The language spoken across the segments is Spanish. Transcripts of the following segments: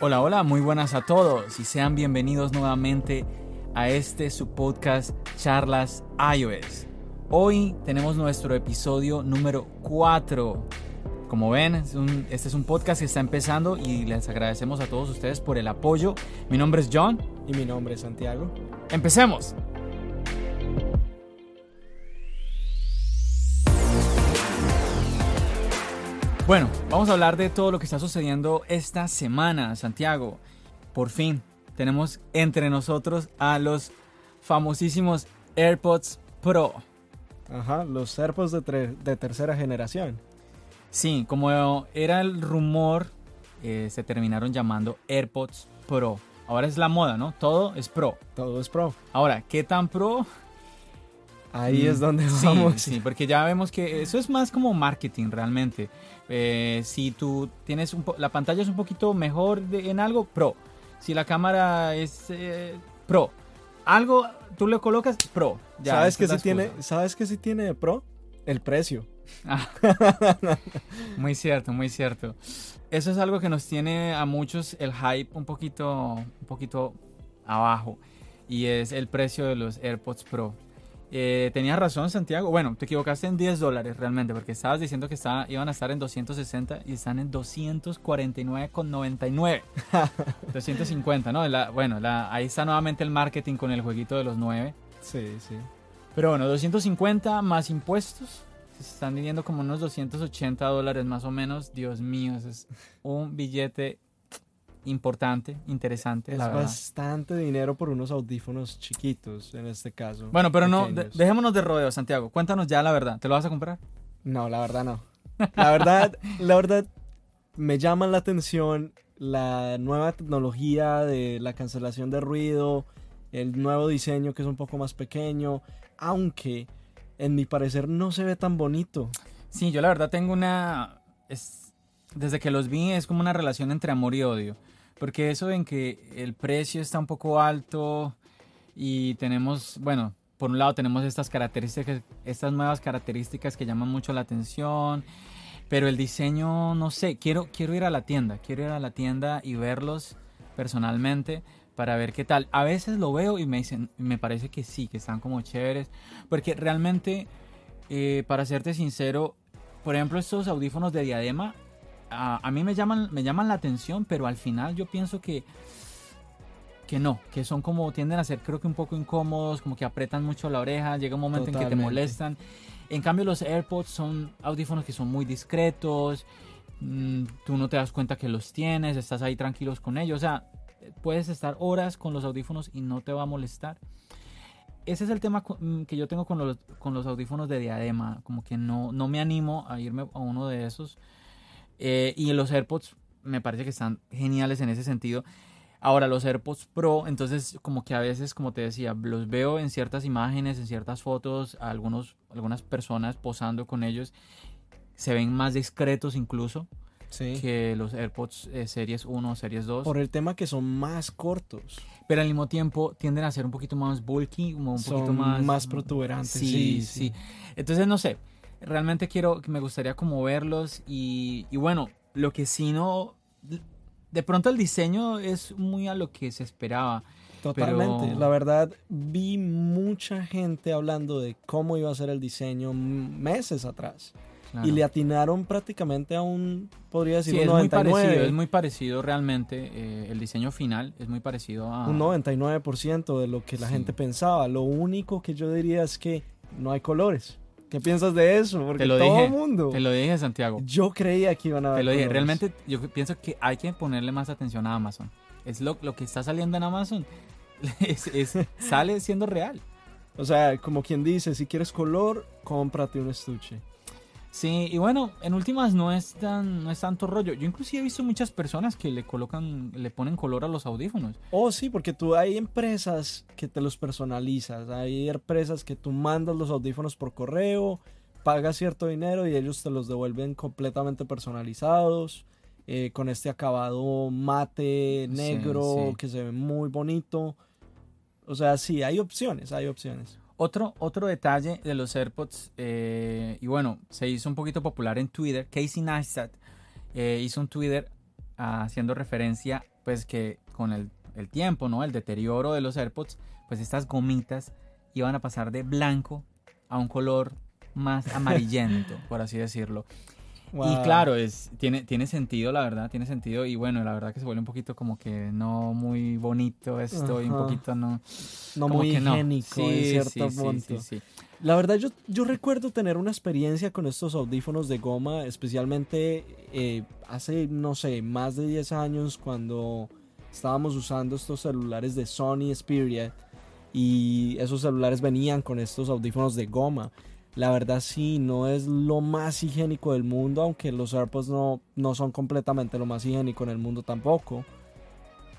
Hola, hola, muy buenas a todos y sean bienvenidos nuevamente a este su podcast Charlas iOS. Hoy tenemos nuestro episodio número 4. Como ven, este es un podcast que está empezando y les agradecemos a todos ustedes por el apoyo. Mi nombre es John. Y mi nombre es Santiago. Empecemos. Bueno, vamos a hablar de todo lo que está sucediendo esta semana, Santiago. Por fin, tenemos entre nosotros a los famosísimos AirPods Pro. Ajá, los AirPods de, tercera generación. Sí, como era el rumor, eh, se terminaron llamando AirPods Pro. Ahora es la moda, ¿no? Todo es Pro. Todo es Pro. Ahora, ¿qué tan Pro? Ahí es mm, donde vamos. Sí, porque ya vemos que eso es más como marketing realmente. Eh, si tú tienes un la pantalla es un poquito mejor en algo, Pro. Si la cámara es eh, Pro. Algo tú le colocas Pro. ¿Sabes que si tiene, ¿Sabes que si tiene Pro? El precio. Ah. muy cierto, muy cierto. Eso es algo que nos tiene a muchos el hype un poquito, un poquito abajo. Y es el precio de los AirPods Pro. Eh, tenías razón, Santiago. Bueno, te equivocaste en 10 dólares realmente, porque estabas diciendo que estaba, iban a estar en 260 y están en 249,99. 250, ¿no? bueno, ahí está nuevamente el marketing con el jueguito de los 9. Sí, sí. Pero bueno, 250 más impuestos. Se están viniendo como unos 280 dólares más o menos. Dios mío, es un billete importante, interesante. Es bastante dinero por unos audífonos chiquitos en este caso. Bueno, pero no, dejémonos de rodeo, Santiago. Cuéntanos ya la verdad. ¿Te lo vas a comprar? No, la verdad no. La verdad, la verdad, me llama la atención la nueva tecnología de la cancelación de ruido, el nuevo diseño que es un poco más pequeño, aunque en mi parecer no se ve tan bonito. Sí, yo la verdad tengo una... Desde que los vi es como una relación entre amor y odio. Porque eso en que el precio está un poco alto y tenemos, bueno, por un lado tenemos estas características, estas nuevas características que llaman mucho la atención, pero el diseño, no sé, quiero, quiero ir a la tienda, quiero ir a la tienda y verlos personalmente para ver qué tal. A veces lo veo y me dicen, me parece que sí, que están como chéveres, porque realmente, eh, para serte sincero, por ejemplo, estos audífonos de diadema a, mí me llaman, me llaman la atención, pero al final yo pienso que, que no, que son como tienden a ser creo que un poco incómodos, como que apretan mucho la oreja, llega un momento en que te molestan. En cambio los AirPods son audífonos que son muy discretos, mm, tú no te das cuenta que los tienes, estás ahí tranquilos con ellos, o sea, puedes estar horas con los audífonos y no te va a molestar. Ese es el tema mm, que yo tengo con los, con los audífonos de diadema, como que no, no me animo a irme a uno de esos eh, y los AirPods me parece que están geniales en ese sentido. Ahora, los AirPods Pro, entonces como que a veces, como te decía, los veo en ciertas imágenes, en ciertas fotos, algunos, algunas personas posando con ellos, se ven más discretos incluso que los AirPods eh, Series 1 o Series 2. Por el tema que son más cortos. Pero al mismo tiempo tienden a ser un poquito más bulky, como un poquito más... más protuberantes. sí, sí. Entonces, no sé, realmente quiero, me gustaría como verlos y, bueno, lo que sí no, de pronto el diseño es muy a lo que se esperaba. Totalmente, la verdad vi mucha gente hablando de cómo iba a ser el diseño meses atrás. Y le atinaron prácticamente a un, podría decir, un 99. Es muy parecido, es muy parecido realmente. Eh, el diseño final es muy parecido a... Un 99% de lo que la gente pensaba. Lo único que yo diría es que no hay colores. ¿Qué piensas de eso? Porque te lo todo dije, mundo. Te lo dije, Santiago. Yo creía que iban a Te lo dije. Realmente, yo pienso que hay que ponerle más atención a Amazon. Es lo, lo que está saliendo en Amazon. Es, sale siendo real. O sea, como quien dice, si quieres color, cómprate un estuche. Sí, y bueno, en últimas no es tan no es tanto rollo. Yo inclusive he visto muchas personas que le colocan le ponen color a los audífonos. Oh, sí, porque tú hay empresas que te los personalizas, hay empresas que tú mandas los audífonos por correo, pagas cierto dinero y ellos te los devuelven completamente personalizados. eh, con este acabado mate Sí, negro sí. que se ve muy bonito. O sea, sí, hay opciones, hay opciones. Otro, otro detalle de los AirPods, eh, y bueno, se hizo un poquito popular en Twitter. Casey Neistat eh, hizo un Twitter ah, haciendo referencia, pues que con el, el tiempo, ¿no? El deterioro de los AirPods, pues estas gomitas iban a pasar de blanco a un color más amarillento, por así decirlo. Y claro, es, tiene, tiene sentido, la verdad, tiene sentido. Y bueno, la verdad que se vuelve un poquito como que no muy bonito esto y un poquito no. no muy no. higiénico Sí, en cierto sí, punto. sí, sí. La verdad, yo, yo recuerdo tener una experiencia con estos audífonos de goma, especialmente eh, hace, no sé, más de 10 años cuando estábamos usando estos celulares de Sony Xperia y esos celulares venían con estos audífonos de goma. La verdad sí, no es lo más higiénico del mundo, aunque los AirPods no, no son completamente lo más higiénico en el mundo tampoco.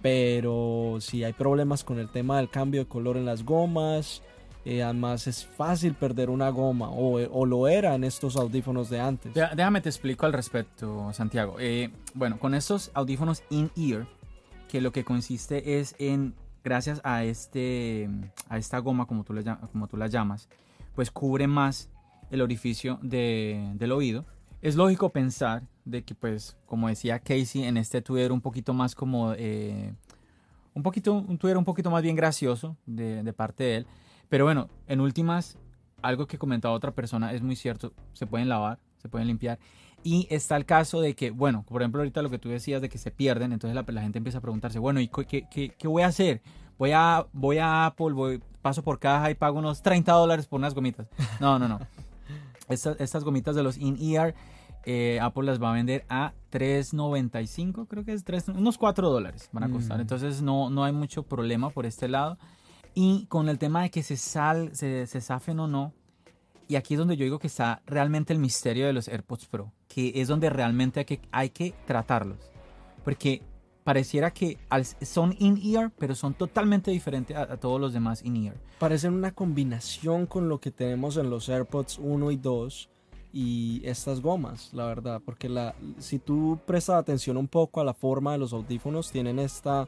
Pero sí hay problemas con el tema del cambio de color en las gomas. Eh, además es fácil perder una goma o, o lo era en estos audífonos de antes. Déjame te explico al respecto, Santiago. Eh, bueno, con estos audífonos in-ear, que lo que consiste es en, gracias a, este, a esta goma, como tú, como tú la llamas, pues cubre más el orificio de- del oído. Es lógico pensar de que, pues, como decía Casey en este Twitter, un poquito más como, eh, un poquito, un un poquito más bien gracioso de, de parte de él. Pero bueno, en últimas, algo que comentaba otra persona es muy cierto, se pueden lavar, se pueden limpiar. Y está el caso de que, bueno, por ejemplo, ahorita lo que tú decías de que se pierden, entonces la, la gente empieza a preguntarse, bueno, ¿y qué, qué- qué voy a hacer? Voy a, voy a Apple, voy, paso por caja y pago unos 30 dólares por unas gomitas. No, no, no. Estas, estas gomitas de los in-ear, eh, Apple las va a vender a 3.95, creo que es 3, unos 4 dólares van a costar. Mm. Entonces no, no hay mucho problema por este lado. Y con el tema de que se, sal, se, se zafen o no, y aquí es donde yo digo que está realmente el misterio de los AirPods Pro, que es donde realmente hay que, hay que tratarlos. Porque pareciera que son in-ear, pero son totalmente diferentes a, todos los demás in-ear. Parecen una combinación con lo que tenemos en los AirPods 1 y 2 y estas gomas, la verdad, porque si tú prestas atención un poco a la forma de los audífonos, tienen esta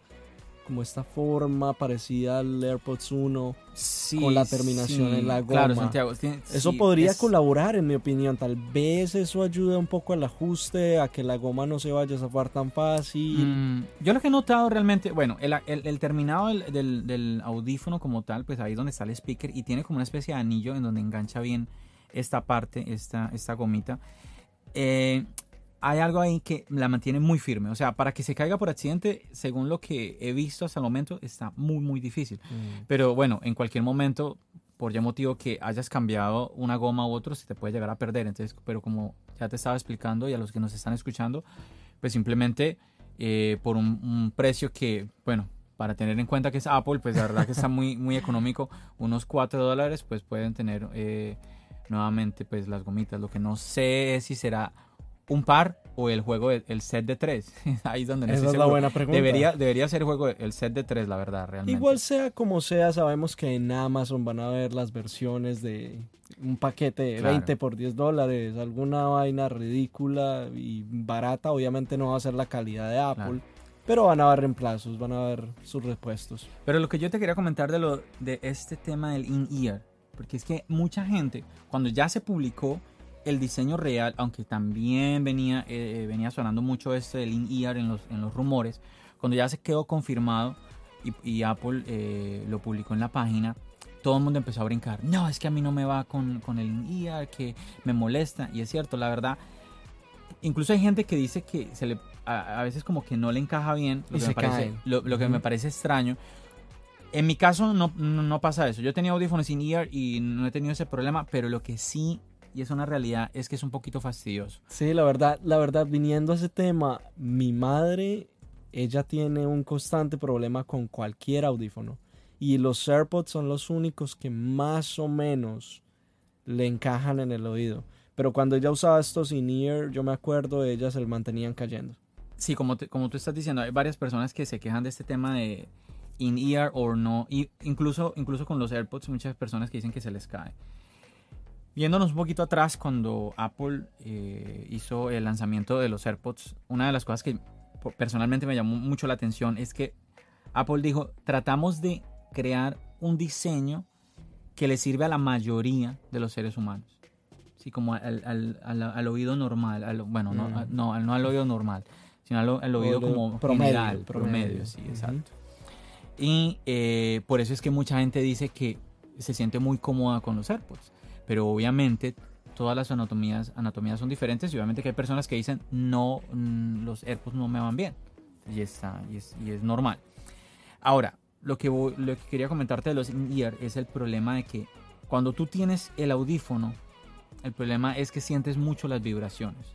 como esta forma parecida al AirPods 1. Sí, Con la terminación en la Claro, goma. Santiago. tiene- Eso sí, podría es- colaborar, en mi opinión. Tal vez eso ayude un poco al ajuste, a que la goma no se vaya a zafar tan fácil. Mm, yo lo que he notado realmente, bueno, el, el- el terminado del, del- del audífono como tal, pues ahí es donde está el speaker y tiene como una especie de anillo en donde engancha bien esta parte, esta, esta gomita. Eh, hay algo ahí que la mantiene muy firme. O sea, para que se caiga por accidente, según lo que he visto hasta el momento, está muy, muy difícil. Mm. Pero bueno, en cualquier momento, por ya motivo que hayas cambiado una goma u otro, se te puede llegar a perder. Entonces, pero como ya te estaba explicando y a los que nos están escuchando, pues simplemente eh, por un, un precio que, bueno, para tener en cuenta que es Apple, pues la verdad que está muy, muy económico, unos 4 dólares, pues pueden tener eh, nuevamente pues las gomitas. Lo que no sé es si será un par o el juego, el set de 3. Ahí es donde no Esa es la seguro. buena pregunta. Debería, debería ser el juego, el set de 3, la verdad, realmente. Igual sea como sea, sabemos que en Amazon van a ver las versiones de un paquete de Claro. 20 por 10 dólares, alguna vaina ridícula y barata. Obviamente no va a ser la calidad de Apple, Claro. pero van a haber reemplazos, van a haber sus repuestos. Pero lo que yo te quería comentar de, lo, de este tema del in-ear, porque es que mucha gente, cuando ya se publicó el diseño real, aunque también venía, eh, venía sonando mucho este del in-ear en los, en los rumores, cuando ya se quedó confirmado y, y Apple eh, lo publicó en la página, todo el mundo empezó a brincar. No, es que a mí no me va con, con el in-ear, que me molesta. Y es cierto, la verdad. Incluso hay gente que dice que se le, a, a veces como que no le encaja bien, lo Y que, me parece, caen. lo, lo que me Ujú. parece extraño. En mi caso no, no, no pasa eso. Yo tenía audífonos in ear y no he tenido ese problema, pero lo que sí, y es una realidad, es que es un poquito fastidioso. Sí, la verdad, la verdad, viniendo a ese tema, mi madre, ella tiene un constante problema con cualquier audífono. Y los AirPods son los únicos que más o menos le encajan en el oído. Pero cuando ella usaba estos in-ear, yo me acuerdo, ellas se mantenían cayendo. Sí, como, te- como tú estás diciendo, hay varias personas que se quejan de este tema de in-ear o no. Y incluso, incluso con los AirPods, muchas personas que dicen que se les cae. Viéndonos un poquito atrás, cuando Apple eh, hizo el lanzamiento de los AirPods, una de las cosas que personalmente me llamó mucho la atención es que Apple dijo, tratamos de crear un diseño que le sirve a la mayoría de los seres humanos. Sí, como al, al- al- al oído normal. al- bueno, no, Mm. a- no, al- no al oído normal, sino al, oído Oído como promedio, general, promedio. promedio, sí, Ujú. exacto. Y eh, por eso es que mucha gente dice que se siente muy cómoda con los AirPods. Pero obviamente todas las anatomías, anatomías son diferentes y obviamente que hay personas que dicen no, mm, los AirPods no me van bien. Y, está, y, es, y es normal. Ahora, lo que, voy- lo que quería comentarte de los in-ear es el problema de que cuando tú tienes el audífono, el problema es que sientes mucho las vibraciones.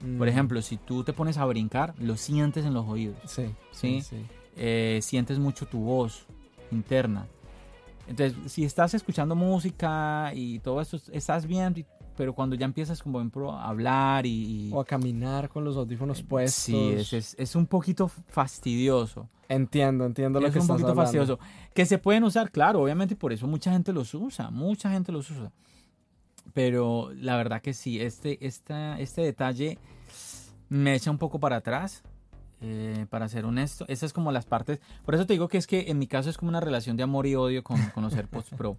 Por Mm, ejemplo, si tú te pones a brincar, lo sientes en los oídos. Sí, Sí. sí, sí. Eh, sientes mucho tu voz interna. Entonces, si estás escuchando música y todo esto, estás bien, y- pero cuando ya empiezas como ejemplo, a hablar y... y- O a caminar con los audífonos puestos. Sí, es, es- es un poquito fastidioso. Entiendo, entiendo lo es que un estás poquito hablando. fastidioso. Que se pueden usar, claro, obviamente por eso mucha gente los usa, mucha gente los usa. Pero la verdad que sí, este, esta, este detalle me echa un poco para atrás, eh, para ser honesto. Esas es como las partes. Por eso te digo que es que en mi caso es como una relación de amor y odio con, con los AirPods Pro.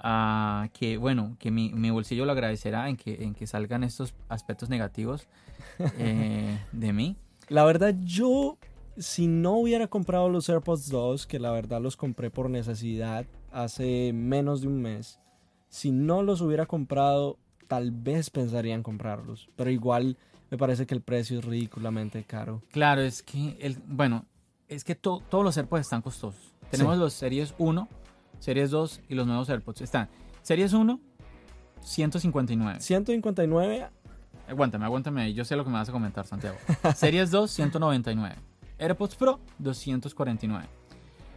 Ah, que bueno, que mi, mi bolsillo lo agradecerá en que, en que salgan estos aspectos negativos eh, de mí. La verdad, yo, si no hubiera comprado los AirPods 2, que la verdad los compré por necesidad hace menos de un mes, si no los hubiera comprado, tal vez pensaría en comprarlos. Pero igual me parece que el precio es ridículamente caro. Claro, es que, el, bueno, es que to- todos los AirPods están costosos. Tenemos Sí. los Series 1, Series 2 y los nuevos AirPods. Están Series 1, 159. 159, Aguántame, aguántame ahí. Yo sé lo que me vas a comentar, Santiago. Series 2, 199. AirPods Pro, 249.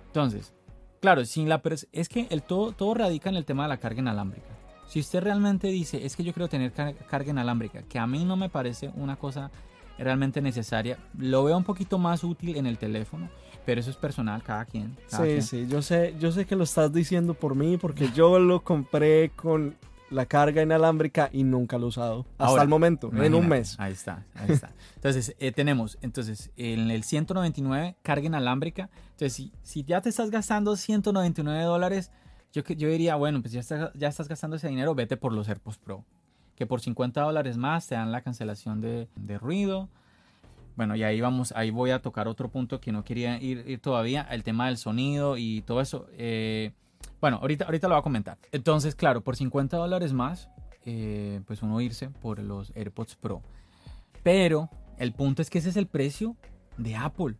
Entonces, claro, sin la es que el todo, todo radica en el tema de la carga inalámbrica. Si usted realmente dice, es que yo quiero tener car- carga inalámbrica, que a mí no me parece una cosa realmente necesaria, lo veo un poquito más útil en el teléfono, pero eso es personal, cada quien. cada sí, quien. sí, yo sé, yo sé que lo estás diciendo por mí porque yo lo compré con la carga inalámbrica y nunca lo he usado. Hasta Ahora, el momento, en un mes. Ahí está, ahí está. Entonces, eh, tenemos, entonces, en el 199, carga inalámbrica. Entonces, si, si ya te estás gastando 199 dólares, yo, que- yo diría, bueno, pues ya, está- ya estás gastando ese dinero, vete por los AirPods Pro. Que por 50 dólares más te dan la cancelación de, de ruido. Bueno, y ahí vamos, ahí voy a tocar otro punto que no quería ir, ir todavía, el tema del sonido y todo eso. Eh, bueno, ahorita, ahorita lo voy a comentar. Entonces, claro, por 50 dólares más, eh, pues uno irse por los AirPods Pro. Pero el punto es que ese es el precio de Apple.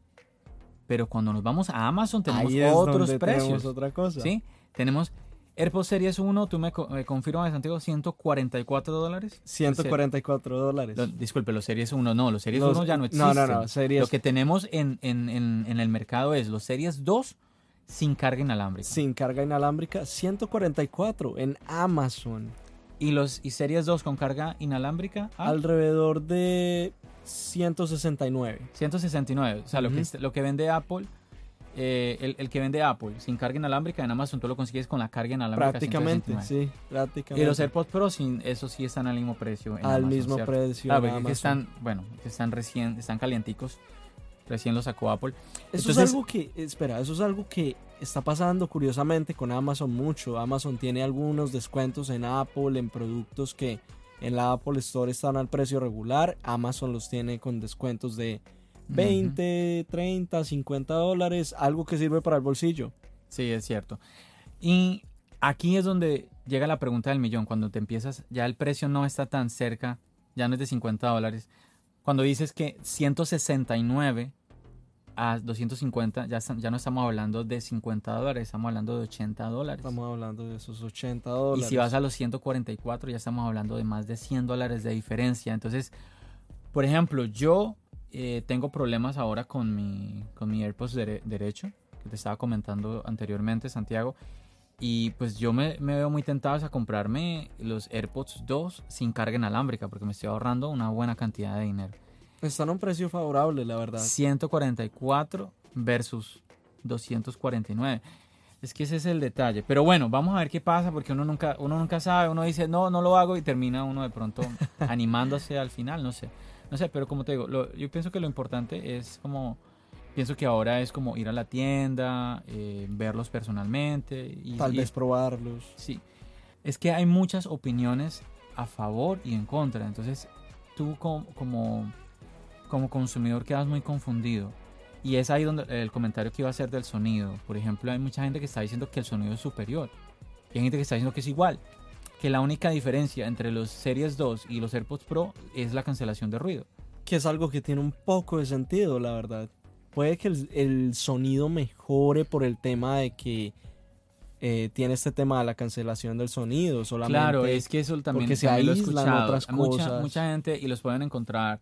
Pero cuando nos vamos a Amazon tenemos Ahí es otros donde precios. otra cosa. ¿sí? Tenemos AirPods Series 1, tú me, co- me confirmas, Santiago, 144 dólares. 144 dólares. Lo- disculpe, los Series 1 no, los Series Los- 1 ya no no, existen. no, no, Series- Lo que tenemos en, en- en- en el mercado es los Series 2 sin carga inalámbrica. Sin carga inalámbrica, 144 en Amazon. Y los y Series 2 con carga inalámbrica ah, Alrededor de 169. 169. O sea, lo, que, Ujú. est- lo que vende Apple, eh, el, el que vende Apple sin carga inalámbrica en Amazon tú lo consigues con la carga inalámbrica. Prácticamente, 169. sí, prácticamente. Y los AirPods Pro, sin, eso sí están al mismo precio. en Al Amazon, mismo ¿cierto? precio Claro, en es que están, bueno, que están recién, están calienticos. Recién los sacó Apple. Eso Entonces- es algo que, espera, eso es algo que está pasando curiosamente con Amazon mucho. Amazon tiene algunos descuentos en Apple, en productos que en la Apple Store están al precio regular. Amazon los tiene con descuentos de 20, 30, 50 dólares, algo que sirve para el bolsillo. Sí, es cierto. Y aquí es donde llega la pregunta del millón. Cuando te empiezas, ya el precio no está tan cerca, ya no es de 50 dólares. Cuando dices que 169 a 250, ya, ya no estamos hablando de 50 dólares, estamos hablando de 80 dólares. Estamos hablando de esos 80 Y dólares. si vas a los 144, ya estamos hablando de más de 100 dólares de diferencia. Entonces, por ejemplo, yo eh, tengo problemas ahora con mi, con mi AirPods dere- derecho, que te estaba comentando anteriormente, Santiago. Y pues yo me, me veo muy tentado a comprarme los AirPods 2 sin carga inalámbrica porque me estoy ahorrando una buena cantidad de dinero. Están a un precio favorable, la verdad. 144 versus 249. Es que ese es el detalle. Pero bueno, vamos a ver qué pasa porque uno nunca, uno nunca sabe. Uno dice, no, no lo hago y termina uno de pronto animándose al final. No sé. No sé, pero como te digo, lo- yo pienso que lo importante es como... Pienso que ahora es como ir a la tienda, eh, verlos personalmente. Y, Tal y- vez probarlos. Sí. Es que hay muchas opiniones a favor y en contra. Entonces, tú como, como, como consumidor quedas muy confundido. Y es ahí donde el comentario que iba a hacer del sonido. Por ejemplo, hay mucha gente que está diciendo que el sonido es superior. Y hay gente que está diciendo que es igual. Que la única diferencia entre los Series 2 y los AirPods Pro es la cancelación de ruido. Que es algo que tiene un poco de sentido, la verdad. Puede que el, el sonido mejore por el tema de que eh, tiene este tema de la cancelación del sonido solamente. Claro, es que eso también, porque se lo he escuchado. otras mucha, cosas. mucha gente y los pueden encontrar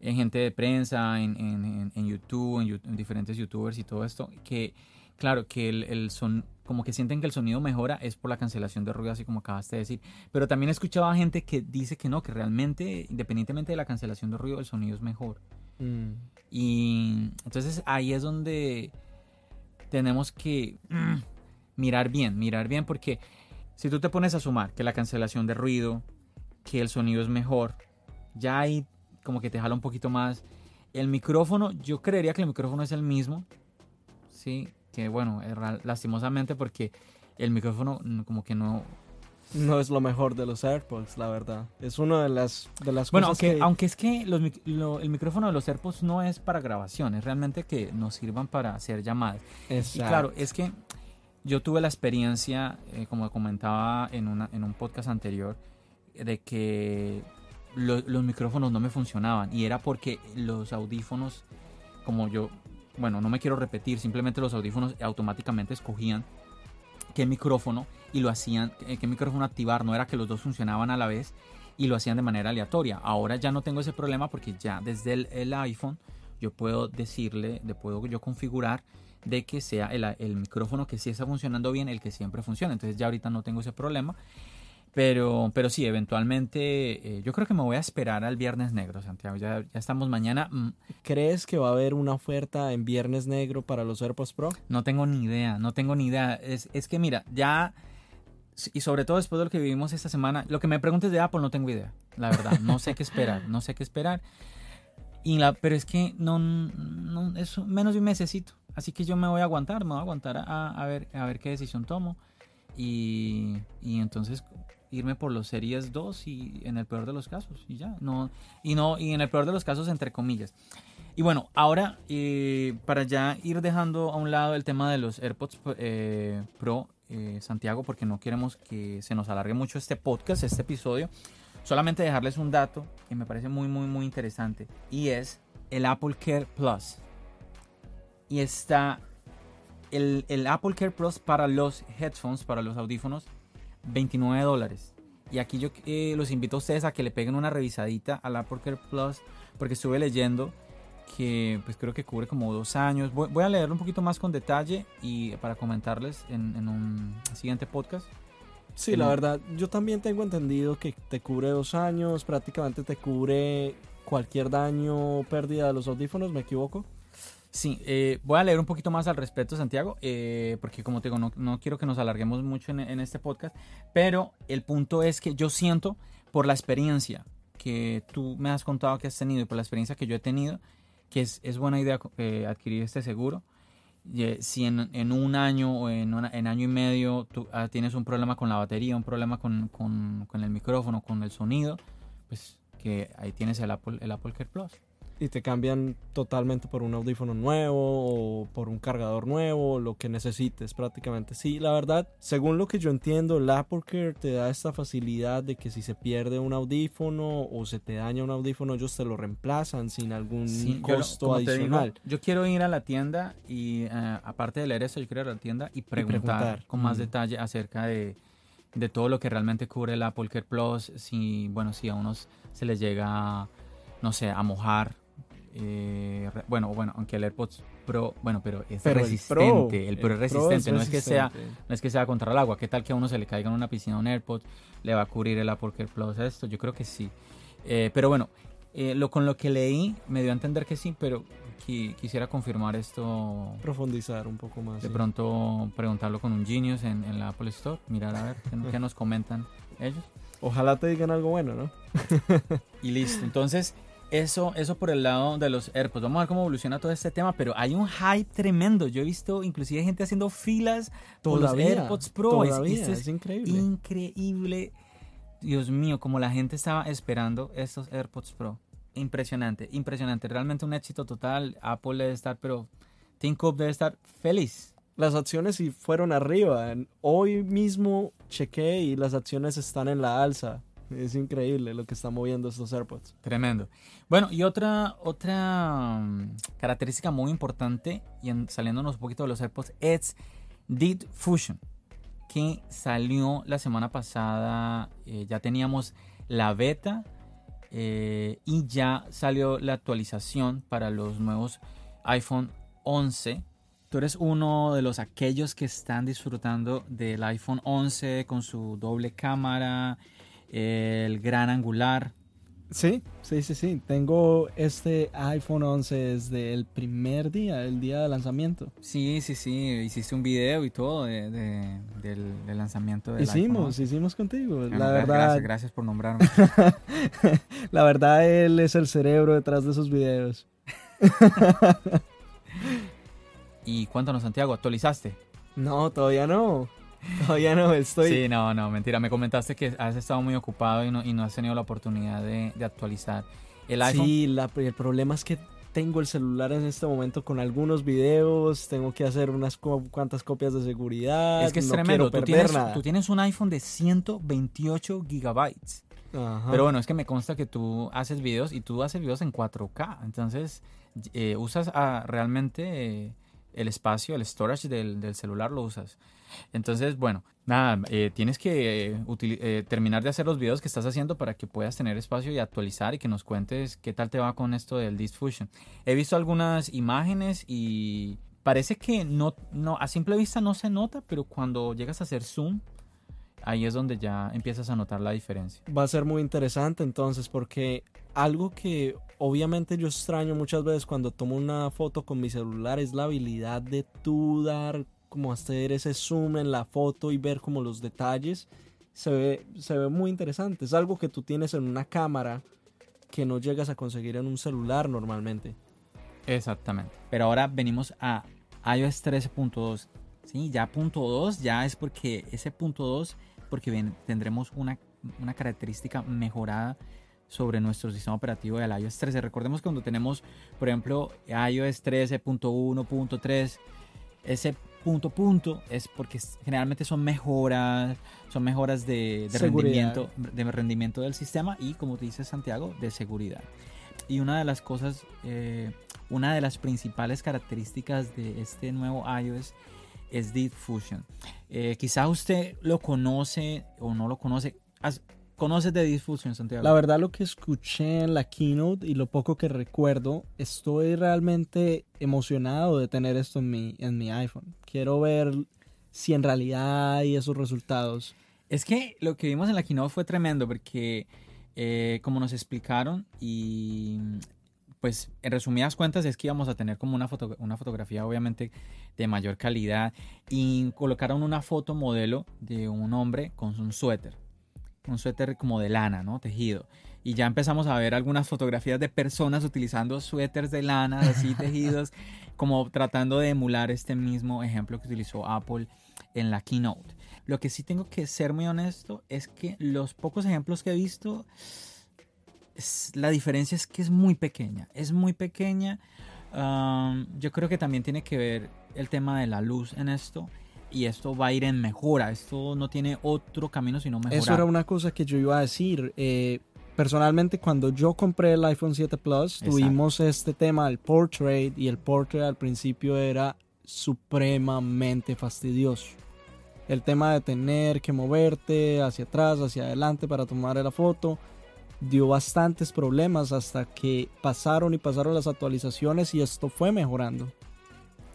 en gente de prensa, en, en, en- en YouTube, en diferentes youtubers y todo esto, que claro, que el, el son, como que sienten que el sonido mejora es por la cancelación de ruido, así como acabaste de decir. Pero también he escuchado a gente que dice que no, que realmente, independientemente de la cancelación de ruido, el sonido es mejor. Mm, Y entonces ahí es donde tenemos que mm, mirar bien, mirar bien, porque si tú te pones a sumar que la cancelación de ruido, que el sonido es mejor, ya ahí como que te jala un poquito más. El micrófono, yo creería que el micrófono es el mismo, sí, que bueno, lastimosamente porque el micrófono mm, como que no, no es lo mejor de los AirPods, la verdad. Es una de las, de las Bueno, cosas aunque, que... aunque es que los mic- lo- el micrófono de los AirPods no es para grabación, es realmente que nos sirvan para hacer llamadas. Y Exacto. claro, es que yo tuve la experiencia, eh, como comentaba en, una, en un podcast anterior, de que lo- los micrófonos no me funcionaban y era porque los audífonos, como yo, bueno, no me quiero repetir, simplemente los audífonos automáticamente escogían qué micrófono y lo hacían, eh, qué micrófono activar, no era que los dos funcionaban a la vez y lo hacían de manera aleatoria. Ahora ya no tengo ese problema porque ya desde el, iPhone yo puedo decirle, de puedo yo configurar de que sea el, el micrófono que sí está funcionando bien, el que siempre funciona. Entonces ya ahorita no tengo ese problema. Pero, pero sí, eventualmente eh, yo creo que me voy a esperar al Viernes Negro, Santiago. Ya, ya estamos mañana. Mm, ¿Crees que va a haber una oferta en Viernes Negro para los AirPods Pro? No tengo ni idea, no tengo ni idea. Es, es que mira, ya, y sobre todo después de lo que vivimos esta semana, lo que me preguntes de Apple no tengo idea, la verdad. No sé qué esperar, no sé qué esperar. Y la, pero es que no, no es menos de un mesecito. Así que yo me voy a aguantar, me voy a aguantar a, a ver, a ver qué decisión tomo. Y, y entonces irme por los Series 2 y en el peor de los casos y ya no y no y en el peor de los casos entre comillas. Y bueno ahora eh, para ya ir dejando a un lado el tema de los AirPods eh, Pro eh, Santiago porque no queremos que se nos alargue mucho este podcast este episodio solamente dejarles un dato que me parece muy muy muy interesante y es el Apple Care Plus. Y está el, el Apple Care Plus para los headphones para los audífonos 29 dólares. Y aquí yo eh, los invito a ustedes a que le peguen una revisadita al Apple Care Plus, porque estuve leyendo que pues creo que cubre como dos años. Voy, voy a leerlo un poquito más con detalle y para comentarles en, en un siguiente podcast. Sí, la verdad, yo también tengo entendido que te cubre dos años, prácticamente te cubre cualquier daño o pérdida de los audífonos, ¿me equivoco? Sí, eh, voy a leer un poquito más al respecto, Santiago, eh, porque como te digo, no, quiero que nos alarguemos mucho en, este podcast, pero el punto es que yo siento, por la experiencia que tú me has contado que has tenido y por la experiencia que yo he tenido, que es, buena idea eh, adquirir este seguro. Eh, si en, un año o en, una- en año y medio tú ah, tienes un problema con la batería, un problema con, el micrófono, con el sonido, pues que ahí tienes el Apple, el Plus. Y te cambian totalmente por un audífono nuevo o por un cargador nuevo, lo que necesites prácticamente. Sí, la verdad, según lo que yo entiendo, el Apple Care te da esta facilidad de que si se pierde un audífono o se te daña un audífono, ellos te lo reemplazan sin algún Sí, costo digo, adicional. yo quiero ir a la tienda y eh, aparte de leer eso, yo quiero ir a la tienda y preguntar, preguntar. con más Mm. detalle acerca de, de todo lo que realmente cubre el Apple Care Plus. Si, bueno, si a unos se les llega, no sé, a mojar eh, bueno, bueno, aunque el AirPods Pro, bueno, pero es Pero el resistente, el Pro, el es Pro resistente, no es que sea, resistente. no es que sea contra el agua, ¿qué tal que a uno se le caiga en una piscina un AirPod, le va a cubrir el Apple Care Plus esto? Yo creo que sí. Eh, pero bueno, eh, lo con lo que leí me dio a entender que sí, pero qui- quisiera confirmar esto Profundizar un poco más. de sí. pronto preguntarlo con un Genius en, en la Apple Store, mirar a ver qué, qué nos comentan ellos. Ojalá te digan algo bueno, ¿no? Y listo. Entonces, eso, eso por el lado de los AirPods. Vamos a ver cómo evoluciona todo este tema, pero hay un hype tremendo. Yo he visto inclusive gente haciendo filas por los AirPods Pro. Todavía, es, es increíble. increíble. Dios mío, como la gente estaba esperando estos AirPods Pro. Impresionante, impresionante. Realmente un éxito total. Apple debe estar, pero Tim Cook debe estar feliz. Las acciones sí fueron arriba. Hoy mismo chequé y las acciones están en la alza. Es increíble lo que están moviendo estos AirPods. Tremendo. Bueno, y otra, otra mm, característica muy importante, y en- saliéndonos un poquito de los AirPods, es Deep Fusion, que salió la semana pasada. eh, ya teníamos la beta eh, y ya salió la actualización para los nuevos iPhone 11. Tú eres uno de los aquellos que están disfrutando del iPhone 11 con su doble cámara, el gran angular. Sí, sí, sí, sí. Tengo este iPhone 11 desde el primer día, el día de lanzamiento. Sí, sí, sí, hiciste un video y todo de- de- del, del lanzamiento del iPhone Hicimos, 11. hicimos contigo. Bueno, la verdad, Gracias, gracias por nombrarme. la verdad él es el cerebro detrás de esos videos. y cuéntanos, Santiago, ¿actualizaste? No, todavía no. Todavía no estoy. Sí, no, no, mentira. Me comentaste que has estado muy ocupado y no, y no has tenido la oportunidad de, de actualizar el iPhone. Sí, la- el problema es que tengo el celular en este momento con algunos videos, tengo que hacer unas cuantas copias de seguridad. es que es no tremendo. quiero Tú tienes, nada. tú tienes un iPhone de 128 gigabytes. Ajá. Pero bueno, es que me consta que tú haces videos y tú haces videos en 4K. Entonces, eh, usas ah, realmente eh, el espacio, el storage del, del celular lo usas. Entonces, bueno, nada, eh, tienes que eh, eh, terminar de hacer los videos que estás haciendo para que puedas tener espacio y actualizar y que nos cuentes qué tal te va con esto del Diffusion. He visto algunas imágenes y parece que no, no, a simple vista no se nota, pero cuando llegas a hacer zoom, ahí es donde ya empiezas a notar la diferencia. Va a ser muy interesante entonces porque algo que obviamente yo extraño muchas veces cuando tomo una foto con mi celular es la habilidad de tú dar como hacer ese zoom en la foto y ver como los detalles. Se ve, se ve muy interesante. Es algo que tú tienes en una cámara que no llegas a conseguir en un celular normalmente. Exactamente. Pero ahora venimos a iOS 13.2. Sí, ya punto 2 ya es porque ese punto 2 porque tendremos una, una característica mejorada sobre nuestro sistema operativo del iOS 13. Recordemos que cuando tenemos, por ejemplo, iOS 13.1.3, ese punto punto es porque generalmente son mejoras, son mejoras de, rendimiento, de rendimiento del sistema y como te dice Santiago, de seguridad. Y una de las cosas, eh, una de las principales características de este nuevo iOS es Deep Fusion. Eh, quizá usted lo conoce o no lo conoce. ¿Conoces de Deep Fusion, Santiago? La verdad lo que escuché en la keynote y lo poco que recuerdo, estoy realmente emocionado de tener esto en mi, en mi iPhone. Quiero ver si en realidad hay esos resultados. Es que lo que vimos en la keynote fue tremendo porque, eh, como nos explicaron, y pues en resumidas cuentas es que íbamos a tener como una, foto, una fotografía obviamente de mayor calidad y colocaron una foto modelo de un hombre con un suéter, un suéter como de lana, ¿no? Tejido. Y ya empezamos a ver algunas fotografías de personas utilizando suéteres de lana, así tejidos, como tratando de emular este mismo ejemplo que utilizó Apple en la keynote. Lo que sí tengo que ser muy honesto es que los pocos ejemplos que he visto, es- la diferencia es que es muy pequeña. Es muy pequeña. Um, yo creo que también tiene que ver el tema de la luz en esto. Y esto va a ir en mejora. Esto no tiene otro camino sino mejorar. Eso era una cosa que yo iba a decir. Eh, personalmente, cuando yo compré el iPhone 7 Plus, Exacto. tuvimos este tema del portrait y el portrait al principio era supremamente fastidioso. El tema de tener que moverte hacia atrás, hacia adelante para tomar la foto. dio bastantes problemas hasta que pasaron y pasaron las actualizaciones y esto fue mejorando.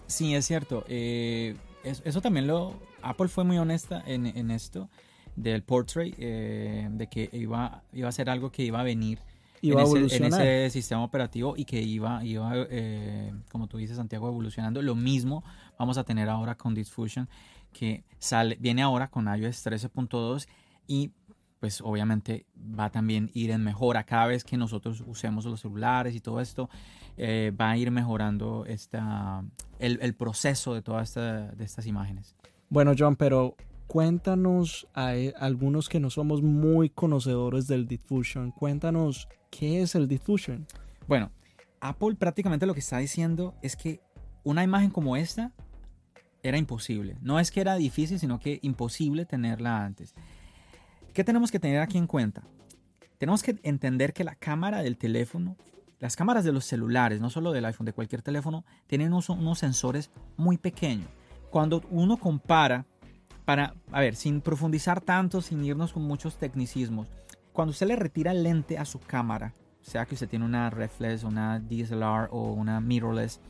Sí, es cierto. Eh, eso, también lo... Apple fue muy honesta en, esto del portrait, eh, de que iba, iba a ser algo que iba a venir iba en, ese, en, ese, sistema operativo y que iba, iba eh, como tú dices, Santiago, evolucionando. Lo mismo vamos a tener ahora con Diffusion, que sale, viene ahora con iOS 13.2 y pues obviamente va a también ir en mejora cada vez que nosotros usemos los celulares y todo esto eh, va a ir mejorando esta, el, proceso de todas esta, de estas imágenes. Bueno John, pero cuéntanos a, e, algunos que no somos muy conocedores del diffusion, cuéntanos qué es el diffusion. Bueno, Apple prácticamente lo que está diciendo es que una imagen como esta era imposible. No es que era difícil, sino que imposible tenerla antes. ¿Qué tenemos que tener aquí en cuenta? Tenemos que entender que la cámara del teléfono, las cámaras de los celulares, no solo del iPhone, de cualquier teléfono, tienen unos, sensores muy pequeños. Cuando uno compara, para, a ver, sin profundizar tanto, sin irnos con muchos tecnicismos, cuando usted le retira el lente a su cámara, sea que usted tiene una reflex, una DSLR o una mirrorless,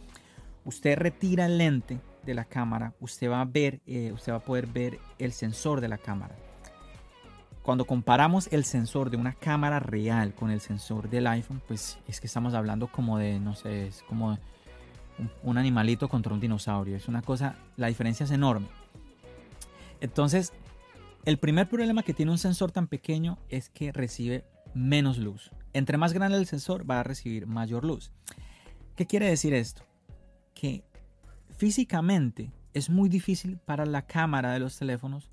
usted retira el lente de la cámara, usted va a ver, eh, usted va a poder ver el sensor de la cámara. Cuando comparamos el sensor de una cámara real con el sensor del iPhone, pues es que estamos hablando como de, no sé, es como un, animalito contra un dinosaurio. Es una cosa, la diferencia es enorme. Entonces, el primer problema que tiene un sensor tan pequeño es que recibe menos luz. Entre más grande el sensor, va a recibir mayor luz. ¿Qué quiere decir esto? Que físicamente es muy difícil para la cámara de los teléfonos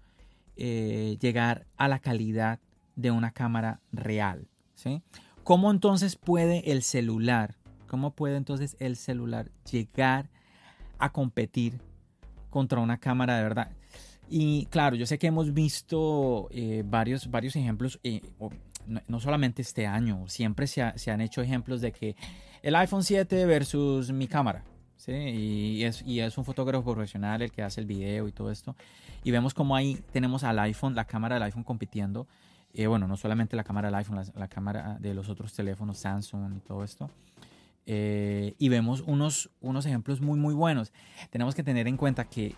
eh, llegar a la calidad de una cámara real. ¿sí? ¿Cómo entonces puede el celular, cómo puede entonces el celular llegar a competir contra una cámara de verdad? Y claro, yo sé que hemos visto eh, varios, varios ejemplos, eh, no, solamente este año, siempre se, se han hecho ejemplos de que el iPhone 7 versus mi cámara, ¿sí? Y es, y es un fotógrafo profesional el que hace el video y todo esto. Y vemos como ahí tenemos al iPhone, la cámara del iPhone compitiendo. Eh, bueno, no solamente la cámara del iPhone, la, cámara de los otros teléfonos, Samsung y todo esto. Eh, y vemos unos, unos ejemplos muy, muy buenos. Tenemos que tener en cuenta que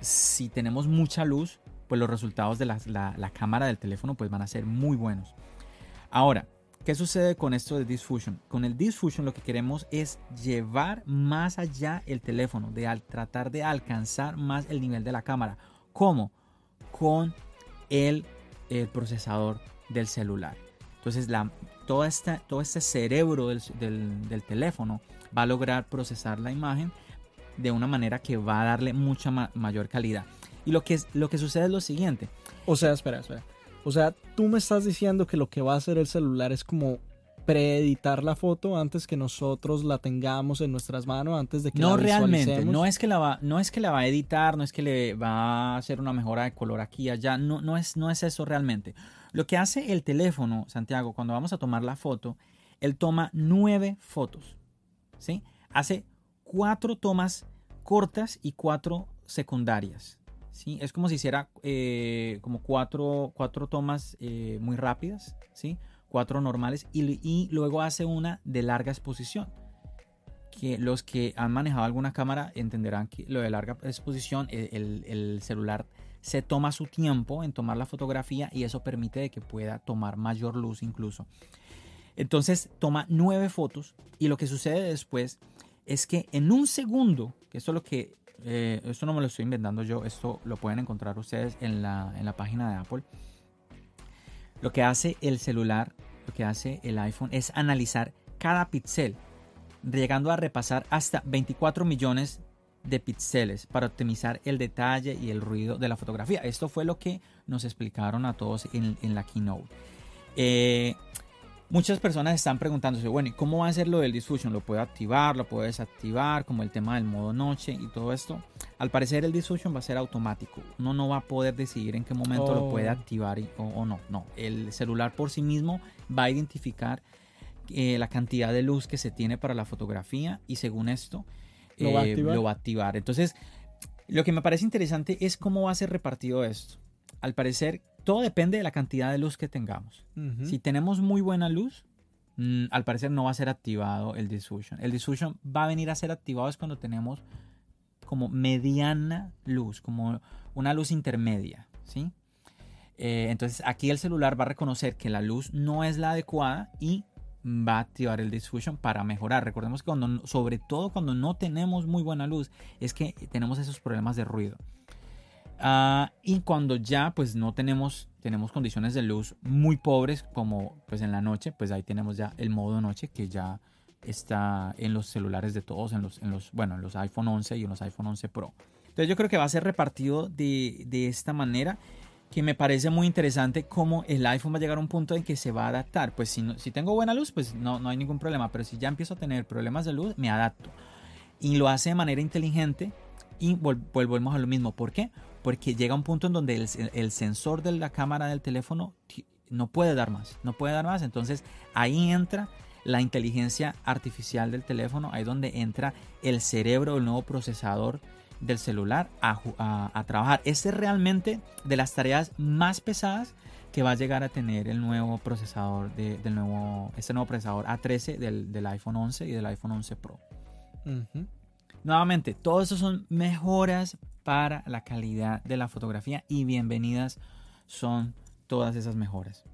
si tenemos mucha luz, pues los resultados de la, la cámara del teléfono pues van a ser muy buenos. Ahora, ¿Qué sucede con esto de Diffusion? Con el Diffusion lo que queremos es llevar más allá el teléfono, de tratar de alcanzar más el nivel de la cámara. ¿Cómo? Con el, procesador del celular. Entonces, la, todo este cerebro del, teléfono va a lograr procesar la imagen de una manera que va a darle mucha mayor calidad. Y lo que, lo que sucede es lo siguiente. O sea, espera, espera. O sea, tú me estás diciendo que lo que va a hacer el celular es como preeditar la foto antes que nosotros la tengamos en nuestras manos, antes de que no realmente, no es que la va, no es que la va a editar, no es que le va a hacer una mejora de color aquí y allá, no, no es, no es eso realmente. Lo que hace el teléfono, Santiago, cuando vamos a tomar la foto, él toma nueve fotos, ¿sí? Hace cuatro tomas cortas y cuatro secundarias. ¿Sí? Es como si hiciera eh, como cuatro, cuatro tomas eh, muy rápidas, ¿sí? Cuatro normales y, luego hace una de larga exposición. Que los que han manejado alguna cámara entenderán que lo de larga exposición, e, el, celular se toma su tiempo en tomar la fotografía y eso permite que pueda tomar mayor luz incluso. Entonces toma nueve fotos y lo que sucede después es que en un segundo, que esto es lo que eh, esto no me lo estoy inventando yo, esto lo pueden encontrar ustedes en la, en la página de Apple. Lo que hace el celular, lo que hace el iPhone es analizar cada píxel, llegando a repasar hasta 24 millones de píxeles para optimizar el detalle y el ruido de la fotografía. Esto fue lo que nos explicaron a todos en, en la keynote. Eh, Muchas personas están preguntándose, bueno, ¿y cómo va a ser lo del diffusion? ¿Lo puedo activar? ¿Lo puedo desactivar? Como el tema del modo noche y todo esto. Al parecer el diffusion va a ser automático. Uno no va a poder decidir en qué momento lo puede oh. activar o, no. No, el celular por sí mismo va a identificar eh, la cantidad de luz que se tiene para la fotografía y según esto ¿Lo, va eh, lo va a activar. Entonces, lo que me parece interesante es cómo va a ser repartido esto. Al parecer, todo depende de la cantidad de luz que tengamos. Si tenemos muy buena luz, mm, al parecer no va a ser activado el diffusion. El diffusion va a venir a ser activado es cuando tenemos como mediana luz, como una luz intermedia, ¿sí? Eh, entonces aquí el celular va a reconocer que la luz no es la adecuada y va a activar el diffusion para mejorar. Recordemos que cuando, sobre todo cuando no tenemos muy buena luz, es que tenemos esos problemas de ruido. Ah, y cuando ya pues no tenemos, tenemos condiciones de luz muy pobres como pues en la noche, pues ahí tenemos ya el modo noche que ya está en los celulares de todos, en los, en los, bueno, en los iPhone 11 y en los iPhone 11 Pro. Entonces yo creo que va a ser repartido de, de esta manera que me parece muy interesante cómo el iPhone va a llegar a un punto en que se va a adaptar. Pues si, no- si tengo buena luz, pues no, no hay ningún problema, pero si ya empiezo a tener problemas de luz, me adapto. Y lo hace de manera inteligente y vol- vol- volvemos a lo mismo. ¿Por qué? Porque llega un punto en donde el, el sensor de la cámara del teléfono no puede dar más, no puede dar más. Entonces ahí entra la inteligencia artificial del teléfono, ahí donde entra el cerebro, el nuevo procesador del celular a, a- a trabajar. Este es realmente de las tareas más pesadas que va a llegar a tener el nuevo procesador de- del nuevo, este nuevo procesador A13 del, del iPhone 11 y del iPhone 11 Pro. Nuevamente, todo eso son mejoras para la calidad de la fotografía y bienvenidas son todas esas mejoras.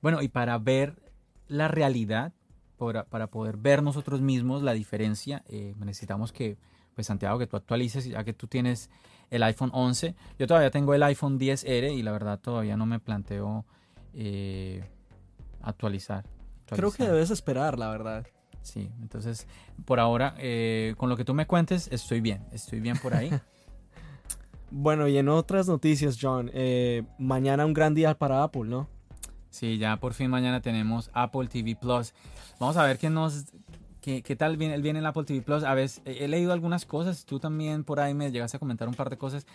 Bueno, y para ver la realidad, para, para poder ver nosotros mismos la diferencia, eh, necesitamos que, pues Santiago, que tú actualices, ya que tú tienes el iPhone 11. Yo todavía tengo el iPhone 10R y la verdad todavía no me planteo eh, actualizar. Creo que debes esperar, la verdad. Sí, entonces por ahora, eh, con lo que tú me cuentes, estoy bien, estoy bien por ahí. Bueno, y en otras noticias, John, eh, mañana un gran día para Apple, ¿no? sí, ya por fin mañana tenemos Apple TV Plus. Vamos a ver qué nos, qué, qué tal viene, viene el Apple TV Plus. A veces he leído algunas cosas, tú también por ahí me llegaste a comentar un par de cosas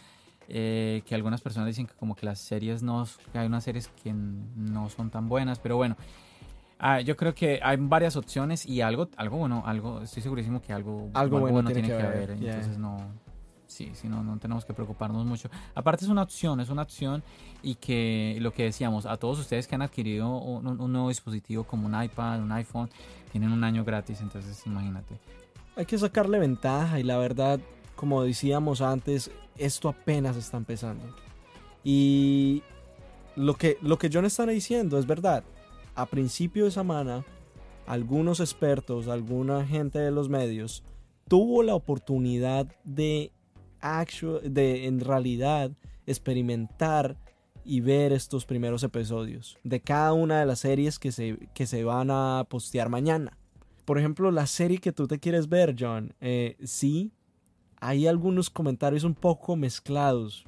eh, que algunas personas dicen que como que las series no, que hay unas series que no son tan buenas, pero bueno. ah, yo creo que hay varias opciones y algo, algo bueno, algo, estoy segurísimo que algo, Algo bueno tiene que haber, yeah. Entonces no, sí, sí, no, no tenemos que preocuparnos mucho. Aparte es una opción, es una opción y que lo que decíamos, a todos ustedes que han adquirido un, un- nuevo dispositivo como un iPad, un iPhone, tienen un año gratis, entonces imagínate. Hay que sacarle ventaja y la verdad, como decíamos antes, esto apenas está empezando. Y lo que, lo que John está diciendo es verdad. A principio de semana, algunos expertos, alguna gente de los medios, tuvo la oportunidad de, actu- de en realidad experimentar y ver estos primeros episodios de cada una de las series que se, que se van a postear mañana. Por ejemplo, la serie que tú te quieres ver, John, eh, sí, hay algunos comentarios un poco mezclados.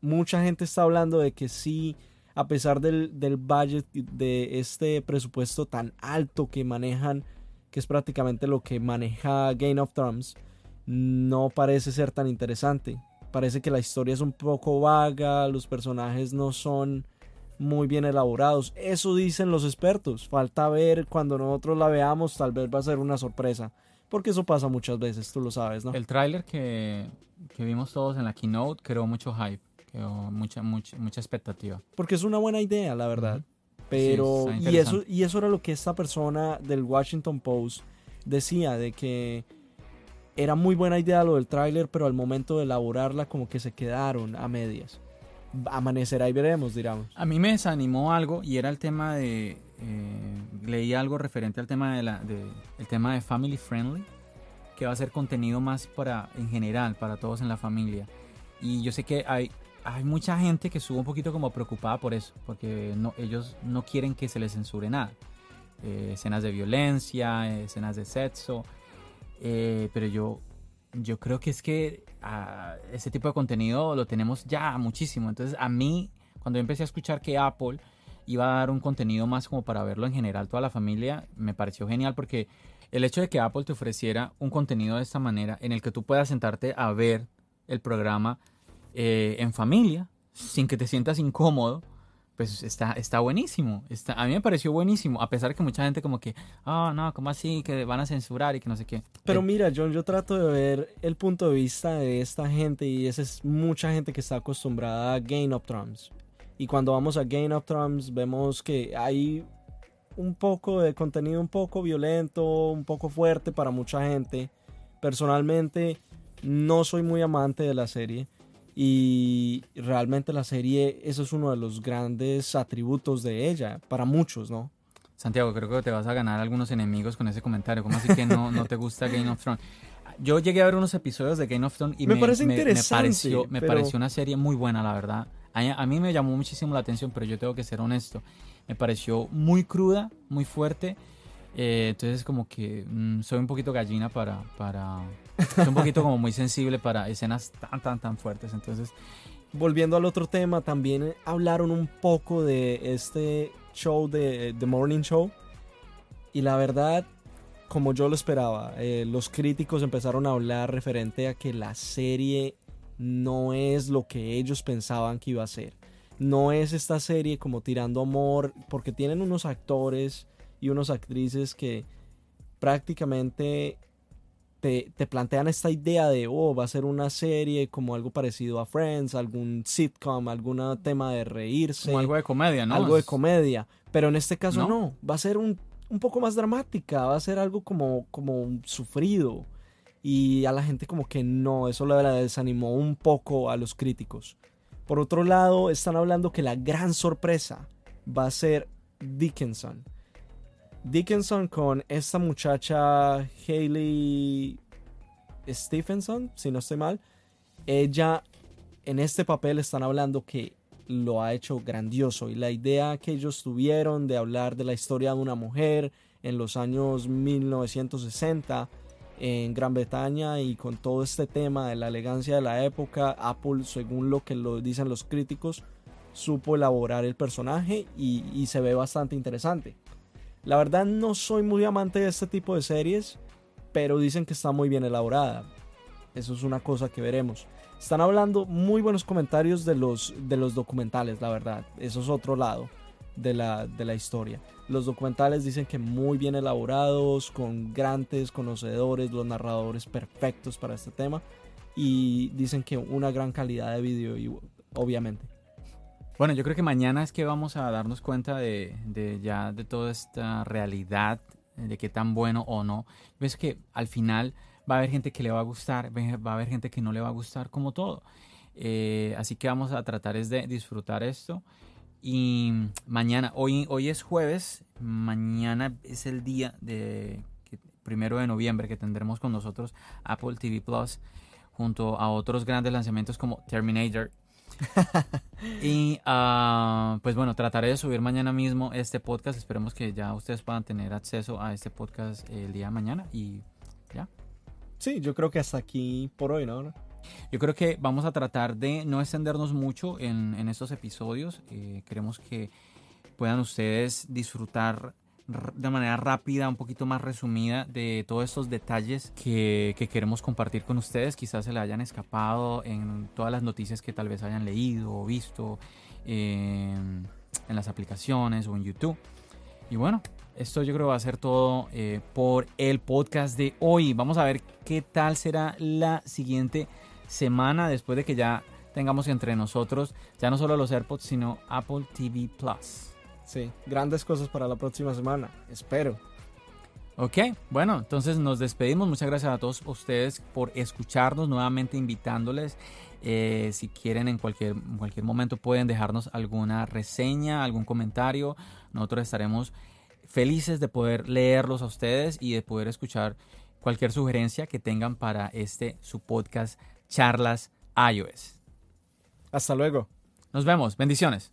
Mucha gente está hablando de que sí, a pesar del, del budget, de este presupuesto tan alto que manejan, que es prácticamente lo que maneja Game of Thrones, no parece ser tan interesante. Parece que la historia es un poco vaga, los personajes no son muy bien elaborados. Eso dicen los expertos. Falta ver cuando nosotros la veamos, tal vez va a ser una sorpresa. Porque eso pasa muchas veces, tú lo sabes, ¿no? El tráiler que, que vimos todos en la keynote creó mucho hype, creó mucha, mucha, mucha expectativa. Porque es una buena idea, la verdad. Pero, Sí, y, eso, y eso era lo que esta persona del Washington Post decía, de que era muy buena idea lo del tráiler, pero al momento de elaborarla como que se quedaron a medias. Amanecerá y veremos, digamos. A mí me desanimó algo y era el tema de. eh, leí algo referente al tema de la, de, el tema de family friendly, que va a ser contenido más para, en general, para todos en la familia. Y yo sé que hay, hay mucha gente que estuvo un poquito como preocupada por eso, porque no, ellos no quieren que se les censure nada. Eh, escenas de violencia, eh, escenas de sexo. Eh, pero yo, yo creo que es que ah, ese tipo de contenido lo tenemos ya muchísimo. Entonces a mí, cuando yo empecé a escuchar que Apple iba a dar un contenido más como para verlo en general toda la familia, me pareció genial porque el hecho de que Apple te ofreciera un contenido de esta manera en el que tú puedas sentarte a ver el programa eh, en familia sin que te sientas incómodo, pues está, está buenísimo. Está, a mí me pareció buenísimo, a pesar de que mucha gente como que, ah, no, ¿cómo así? Que van a censurar y que no sé qué. Pero Eh, mira, John, yo trato de ver el punto de vista de esta gente y esa es mucha gente que está acostumbrada a Game of Thrones. Y cuando vamos a Game of Thrones vemos que hay un poco de contenido un poco violento, un poco fuerte para mucha gente. Personalmente no soy muy amante de la serie y realmente la serie, eso es uno de los grandes atributos de ella, para muchos, ¿no? Santiago, creo que te vas a ganar algunos enemigos con ese comentario. ¿Cómo así que no, no te gusta Game of Thrones? Yo llegué a ver unos episodios de Game of Thrones y me, parece interesante, pareció, me pero- pareció una serie muy buena, la verdad. A, a mí me llamó muchísimo la atención, pero yo tengo que ser honesto. Me pareció muy cruda, muy fuerte. Eh, entonces como que mm, soy un poquito gallina para, para... Soy un poquito como muy sensible para escenas tan, tan, tan fuertes. Entonces, Volviendo al otro tema, también hablaron un poco de este show de The Morning Show. Y la verdad, como yo lo esperaba, eh, los críticos empezaron a hablar referente a que la serie no es lo que ellos pensaban que iba a ser. No es esta serie como tirando amor, porque tienen unos actores y unas actrices que prácticamente te, te plantean esta idea de, oh, va a ser una serie como algo parecido a Friends, algún sitcom, algún tema de reírse, como algo de comedia, ¿no? algo de comedia. Pero en este caso ¿No? no, va a ser un, un poco más dramática, va a ser algo como, como sufrido. Y a la gente como que no, eso le desanimó un poco a los críticos. Por otro lado, están hablando que la gran sorpresa va a ser Dickinson. Dickinson con esta muchacha Hailey Stephenson, si no estoy mal. Ella en este papel están hablando que lo ha hecho grandioso y la idea que ellos tuvieron de hablar de la historia de una mujer en los años 1960 en Gran Bretaña y con todo este tema de la elegancia de la época, Apple, según lo que lo dicen los críticos, supo elaborar el personaje y se ve bastante interesante. La verdad no soy muy amante de este tipo de series, pero dicen que está muy bien elaborada. Eso es una cosa que veremos. Están hablando muy buenos comentarios de los, de los documentales, la verdad. Eso es otro lado de la, de la historia. Los documentales dicen que muy bien elaborados, con grandes conocedores, los narradores perfectos para este tema. Y dicen que una gran calidad de vídeo, y, obviamente. Bueno, yo creo que mañana es que vamos a darnos cuenta de, ya de toda esta realidad, de qué tan bueno o no. Ves que al final va a haber gente que le va a gustar, va a haber gente que no le va a gustar, como todo. Eh, así que vamos a tratar es de disfrutar esto. Y mañana, hoy, hoy es jueves, mañana es el día de primero de noviembre que tendremos con nosotros Apple TV Plus junto a otros grandes lanzamientos como Terminator, y ah, pues bueno, trataré de subir mañana mismo este podcast. Esperemos que ya ustedes puedan tener acceso a este podcast el día de mañana. Y Sí, yo creo que hasta aquí por hoy, ¿no? yo creo que vamos a tratar de no extendernos mucho en, en estos episodios. Eh, queremos que puedan ustedes disfrutar de manera rápida, un poquito más resumida de todos estos detalles que, que queremos compartir con ustedes. Quizás se le hayan escapado en todas las noticias que tal vez hayan leído o visto eh, en las aplicaciones o en YouTube. Y bueno, esto yo creo va a ser todo eh, por el podcast de hoy. Vamos a ver qué tal será la siguiente semana después de que ya tengamos entre nosotros ya no solo los AirPods, sino Apple TV Plus. Sí, grandes cosas para la próxima semana. Espero. Ok, bueno, entonces nos despedimos. Muchas gracias a todos ustedes por escucharnos. Nuevamente invitándoles. eh, si quieren en cualquier, en cualquier momento pueden dejarnos alguna reseña, algún comentario. Nosotros estaremos felices de poder leerlos a ustedes y de poder escuchar cualquier sugerencia que tengan para este su podcast Charlas iOS. Hasta luego. Nos vemos. Bendiciones.